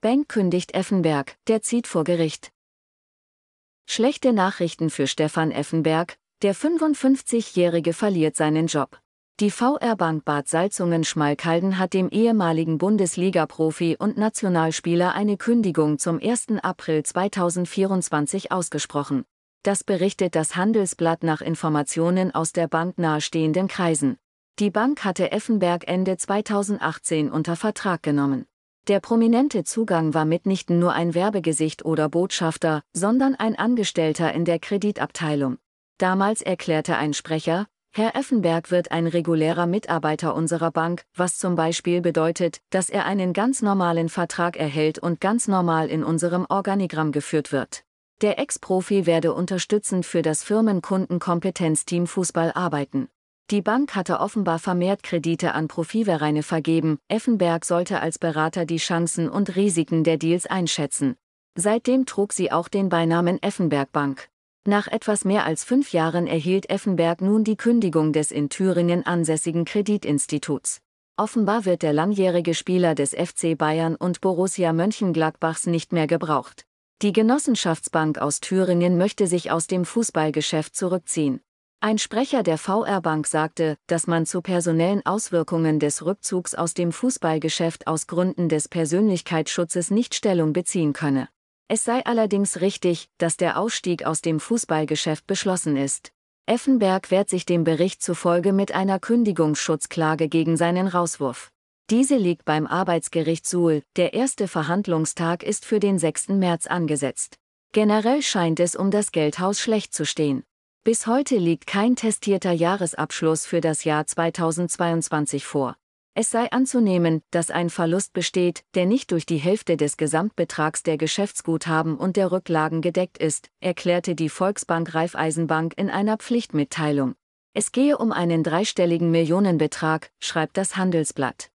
Bank kündigt Effenberg, der zieht vor Gericht. Schlechte Nachrichten für Stefan Effenberg, der 55-Jährige verliert seinen Job. Die VR Bank Bad Salzungen-Schmalkalden hat dem ehemaligen Bundesliga-Profi und Nationalspieler eine Kündigung zum 1. April 2024 ausgesprochen. Das berichtet das Handelsblatt nach Informationen aus der Bank nahestehenden Kreisen. Die Bank hatte Effenberg Ende 2018 unter Vertrag genommen. Der prominente Zugang war mitnichten nur ein Werbegesicht oder Botschafter, sondern ein Angestellter in der Kreditabteilung. Damals erklärte ein Sprecher, Herr Effenberg wird ein regulärer Mitarbeiter unserer Bank, was zum Beispiel bedeutet, dass er einen ganz normalen Vertrag erhält und ganz normal in unserem Organigramm geführt wird. Der Ex-Profi werde unterstützend für das Firmenkundenkompetenzteam Fußball arbeiten. Die Bank hatte offenbar vermehrt Kredite an Profivereine vergeben, Effenberg sollte als Berater die Chancen und Risiken der Deals einschätzen. Seitdem trug sie auch den Beinamen Effenberg Bank. Nach etwas mehr als fünf Jahren erhielt Effenberg nun die Kündigung des in Thüringen ansässigen Kreditinstituts. Offenbar wird der langjährige Spieler des FC Bayern und Borussia Mönchengladbachs nicht mehr gebraucht. Die Genossenschaftsbank aus Thüringen möchte sich aus dem Fußballgeschäft zurückziehen. Ein Sprecher der VR Bank sagte, dass man zu personellen Auswirkungen des Rückzugs aus dem Fußballgeschäft aus Gründen des Persönlichkeitsschutzes nicht Stellung beziehen könne. Es sei allerdings richtig, dass der Ausstieg aus dem Fußballgeschäft beschlossen ist. Effenberg wehrt sich dem Bericht zufolge mit einer Kündigungsschutzklage gegen seinen Rauswurf. Diese liegt beim Arbeitsgericht Suhl, der erste Verhandlungstag ist für den 6. März angesetzt. Generell scheint es um das Geldhaus schlecht zu stehen. Bis heute liegt kein testierter Jahresabschluss für das Jahr 2022 vor. Es sei anzunehmen, dass ein Verlust besteht, der nicht durch die Hälfte des Gesamtbetrags der Geschäftsguthaben und der Rücklagen gedeckt ist, erklärte die Volksbank Raiffeisenbank in einer Pflichtmitteilung. Es gehe um einen dreistelligen Millionenbetrag, schreibt das Handelsblatt.